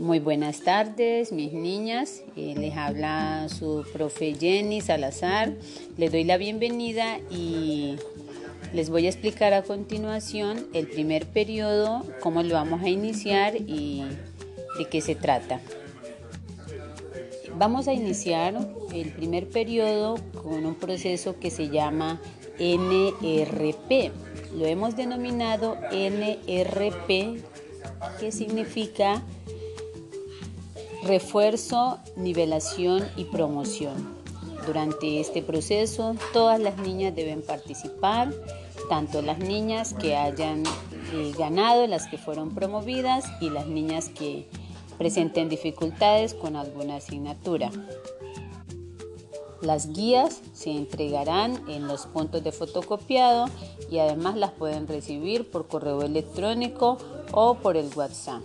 Muy buenas tardes, mis niñas. Eh, les habla su profe Jenny Salazar. Les doy la bienvenida y les voy a explicar a continuación el primer periodo, cómo lo vamos a iniciar y de qué se trata. Vamos a iniciar el primer periodo con un proceso que se llama NRP. Lo hemos denominado NRP, que significa refuerzo, nivelación y promoción. Durante este proceso todas las niñas deben participar, tanto las niñas que hayan eh, ganado, las que fueron promovidas y las niñas que presenten dificultades con alguna asignatura. Las guías se entregarán en los puntos de fotocopiado y además las pueden recibir por correo electrónico o por el WhatsApp.